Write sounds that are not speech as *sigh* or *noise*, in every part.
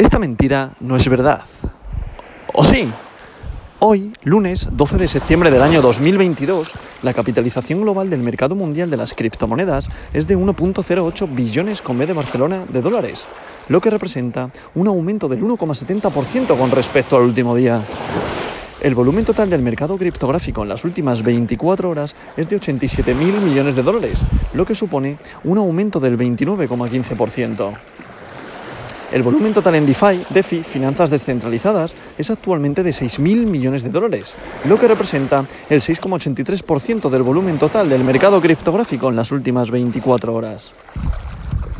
Esta mentira no es verdad. ¿O sí? Hoy, lunes 12 de septiembre del año 2022, la capitalización global del mercado mundial de las criptomonedas es de 1.08 billones con B de Barcelona de dólares, lo que representa un aumento del 1,70% con respecto al último día. El volumen total del mercado criptográfico en las últimas 24 horas es de 87.000 millones de dólares, lo que supone un aumento del 29,15%. El volumen total en DeFi, DeFi, finanzas descentralizadas, es actualmente de 6.000 millones de dólares, lo que representa el 6,83% del volumen total del mercado criptográfico en las últimas 24 horas.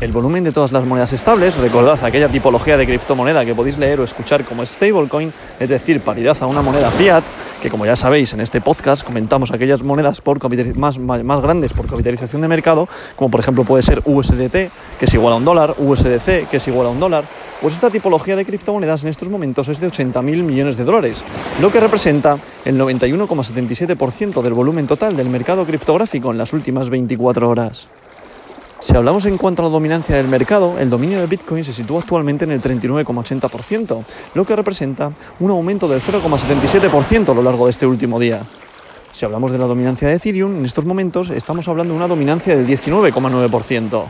El volumen de todas las monedas estables, recordad aquella tipología de criptomoneda que podéis leer o escuchar como stablecoin, es decir, paridad a una moneda fiat, que como ya sabéis en este podcast comentamos aquellas monedas por más, más, grandes por capitalización de mercado, como por ejemplo puede ser USDT, que es igual a un dólar, USDC, que es igual a un dólar, pues esta tipología de criptomonedas en estos momentos es de 80.000 millones de dólares, lo que representa el 91,77% del volumen total del mercado criptográfico en las últimas 24 horas. Si hablamos en cuanto a la dominancia del mercado, el dominio de Bitcoin se sitúa actualmente en el 39,80%, lo que representa un aumento del 0,77% a lo largo de este último día. Si hablamos de la dominancia de Ethereum, en estos momentos estamos hablando de una dominancia del 19,9%.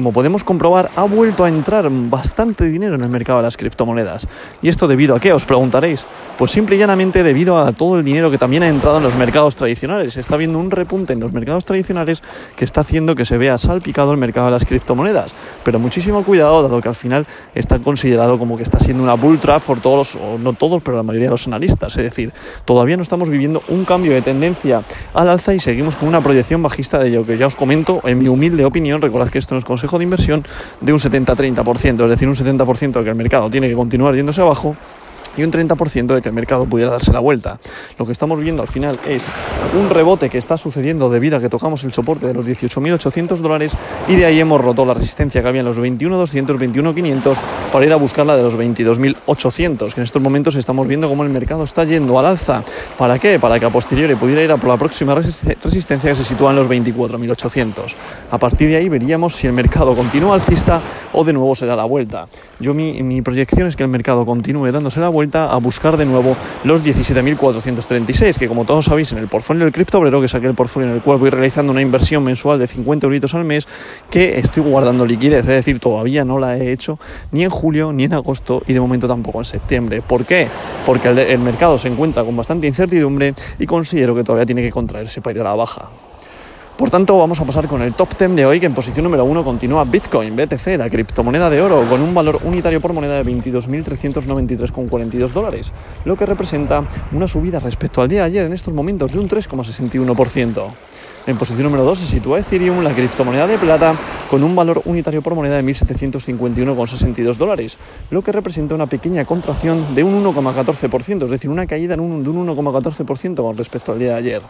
Como podemos comprobar, ha vuelto a entrar bastante dinero en el mercado de las criptomonedas. ¿Y esto debido a qué? Os preguntaréis. Pues simple y llanamente debido a todo el dinero que también ha entrado en los mercados tradicionales. Está habiendo un repunte en los mercados tradicionales que está haciendo que se vea salpicado el mercado de las criptomonedas. Pero muchísimo cuidado, dado que al final está considerado como que está siendo una bull trap por todos, o no todos, pero la mayoría de los analistas. Es decir, todavía no estamos viviendo un cambio de tendencia al alza y seguimos con una proyección bajista de ello, que ya os comento, en mi humilde opinión, recordad que esto no es consejo de inversión, de un 70-30%, es decir, un 70% de que el mercado tiene que continuar yéndose abajo y un 30% de que el mercado pudiera darse la vuelta. Lo que estamos viendo al final es un rebote que está sucediendo debido a que tocamos el soporte de los 18.800 dólares y de ahí hemos roto la resistencia que había en los 21.200, 21.500 para ir a buscar de los 22.800, que en estos momentos estamos viendo cómo el mercado está yendo al alza. ¿Para qué? Para que a posteriori pudiera ir a por la próxima resistencia que se sitúa en los 24.800. A partir de ahí veríamos si el mercado continúa alcista o de nuevo se da la vuelta. Yo mi, mi proyección es que el mercado continúe dándose la vuelta a buscar de nuevo los 17.436, que como todos sabéis en el portfolio del criptobrero, que es aquel portfolio en el cual voy realizando una inversión mensual de 50 euritos al mes, que estoy guardando liquidez, es decir, todavía no la he hecho ni en julio ni en agosto y de momento tampoco en septiembre. ¿Por qué? Porque el, el mercado se encuentra con bastante incertidumbre y considero que todavía tiene que contraerse para ir a la baja. Por tanto, vamos a pasar con el top 10 de hoy, que en posición número 1 continúa Bitcoin, BTC, la criptomoneda de oro, con un valor unitario por moneda de 22.393,42 dólares, lo que representa una subida respecto al día de ayer en estos momentos de un 3,61%. En posición número 2 se sitúa Ethereum, la criptomoneda de plata, con un valor unitario por moneda de 1.751,62 dólares, lo que representa una pequeña contracción de un 1,14%, es decir, una caída de un 1,14% con respecto al día de ayer.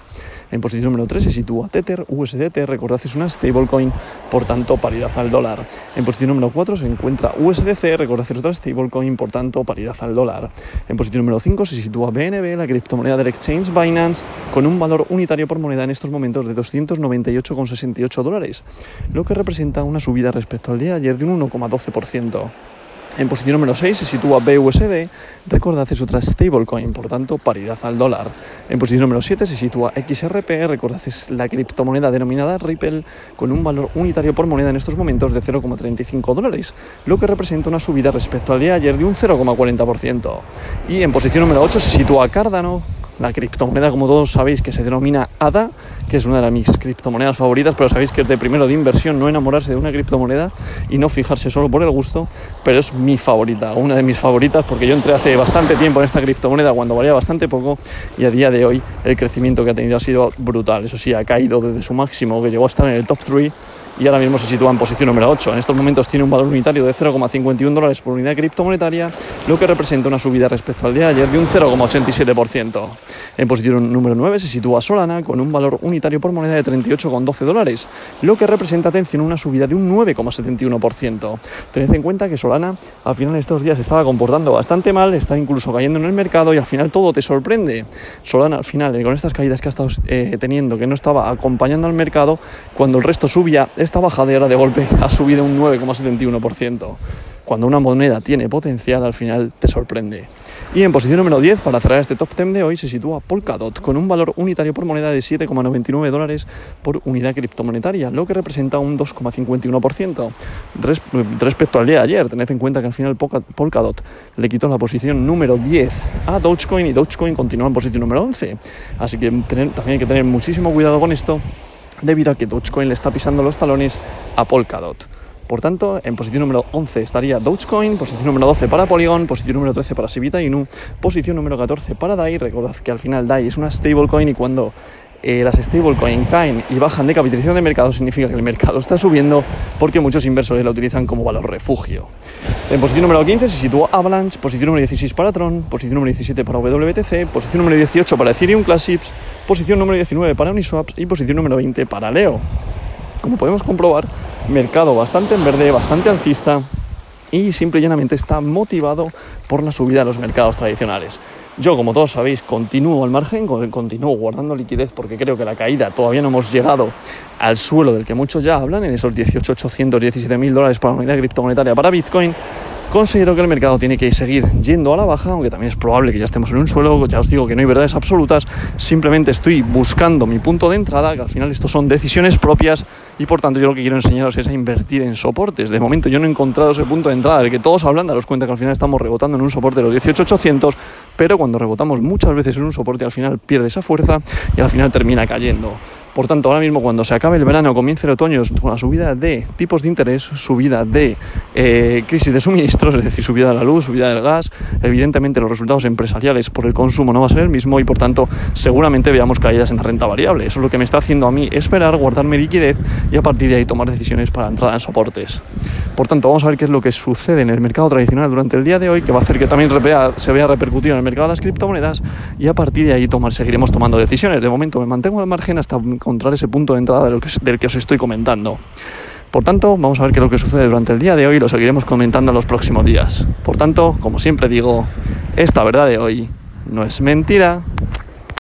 En posición número 3 se sitúa Tether, USDT, recordad es una stablecoin, por tanto paridad al dólar. En posición número 4 se encuentra USDC, recordad es otra stablecoin, por tanto paridad al dólar. En posición número 5 se sitúa BNB, la criptomoneda del exchange Binance, con un valor unitario por moneda en estos momentos de 298,68 dólares, lo que representa una subida respecto al día de ayer de un 1,12%. En posición número 6 se sitúa BUSD, recordad es otra stablecoin, por tanto paridad al dólar. En posición número 7 se sitúa XRP, recordad es la criptomoneda denominada Ripple, con un valor unitario por moneda en estos momentos de 0,35 dólares, lo que representa una subida respecto al día de ayer de un 0,40%. Y en posición número 8 se sitúa Cardano, la criptomoneda, como todos sabéis, que se denomina ADA, que es una de mis criptomonedas favoritas, pero sabéis que es de primero de inversión no enamorarse de una criptomoneda y no fijarse solo por el gusto, pero es mi favorita, una de mis favoritas, porque yo entré hace bastante tiempo en esta criptomoneda cuando valía bastante poco y a día de hoy el crecimiento que ha tenido ha sido brutal. Eso sí, ha caído desde su máximo, que llegó a estar en el top 3 y ahora mismo se sitúa en posición número 8. En estos momentos tiene un valor unitario de 0,51 dólares por unidad criptomonetaria, lo que representa una subida respecto al día de ayer de un 0,87%. En posición número 9 se sitúa Solana con un valor unitario por moneda de 38,12 dólares, lo que representa, atención, una subida de un 9,71%. Tened en cuenta que Solana al final de estos días estaba comportando bastante mal, está incluso cayendo en el mercado y al final todo te sorprende. Solana al final, eh, con estas caídas que ha estado eh, teniendo, que no estaba acompañando al mercado, cuando el resto subía, esta bajada de golpe ha subido un 9,71%. cuando una moneda tiene potencial, al final te sorprende. Y en posición número 10, para cerrar este top 10 de hoy, se sitúa Polkadot, con un valor unitario por moneda de 7,99 dólares por unidad criptomonetaria, lo que representa un 2,51%. respecto al día de ayer, tened en cuenta que al final Polkadot le quitó la posición número 10 a Dogecoin y Dogecoin continúa en posición número 11. Así que también hay que tener muchísimo cuidado con esto, debido a que Dogecoin le está pisando los talones a Polkadot. Por tanto, en posición número 11 estaría Dogecoin, posición número 12 para Polygon, posición número 13 para Sivita Inu, posición número 14 para DAI. Recordad que al final DAI es una stablecoin y cuando eh, las stablecoin caen y bajan de capitalización de mercado significa que el mercado está subiendo porque muchos inversores la utilizan como valor refugio. En posición número 15 se sitúa Avalanche, posición número 16 para Tron, posición número 17 para WTC, posición número 18 para Ethereum Classics, posición número 19 para Uniswap y posición número 20 para Leo. Como podemos comprobar, mercado bastante en verde, bastante alcista y simple y llanamente está motivado por la subida de los mercados tradicionales. Yo, como todos sabéis, continúo al margen, continúo guardando liquidez porque creo que la caída todavía no hemos llegado al suelo del que muchos ya hablan, en esos 18.817 mil dólares para la unidad criptomonetaria para Bitcoin Considero que el mercado tiene que seguir yendo a la baja, aunque también es probable que ya estemos en un suelo, ya os digo que no hay verdades absolutas, simplemente estoy buscando mi punto de entrada, que al final esto son decisiones propias y por tanto yo lo que quiero enseñaros es a invertir en soportes. De momento yo no he encontrado ese punto de entrada del que todos hablan, daros cuenta que al final estamos rebotando en un soporte de los 18.800, pero cuando rebotamos muchas veces en un soporte al final pierde esa fuerza y al final termina cayendo. Por tanto, ahora mismo cuando se acabe el verano, comience el otoño, con la subida de tipos de interés, subida de eh, crisis de suministros, *laughs* es decir, subida de la luz, subida del gas, evidentemente los resultados empresariales por el consumo no va a ser el mismo y por tanto seguramente veamos caídas en la renta variable. Eso es lo que me está haciendo a mí esperar, guardarme liquidez y a partir de ahí tomar decisiones para entrada en soportes. Por tanto, vamos a ver qué es lo que sucede en el mercado tradicional durante el día de hoy, que va a hacer que también se vea repercutido en el mercado de las criptomonedas y a partir de ahí tomar, seguiremos tomando decisiones. De momento me mantengo al margen hasta encontrar ese punto de entrada del que, os estoy comentando. Por tanto, vamos a ver qué es lo que sucede durante el día de hoy y lo seguiremos comentando en los próximos días. Por tanto, como siempre digo, esta verdad de hoy no es mentira.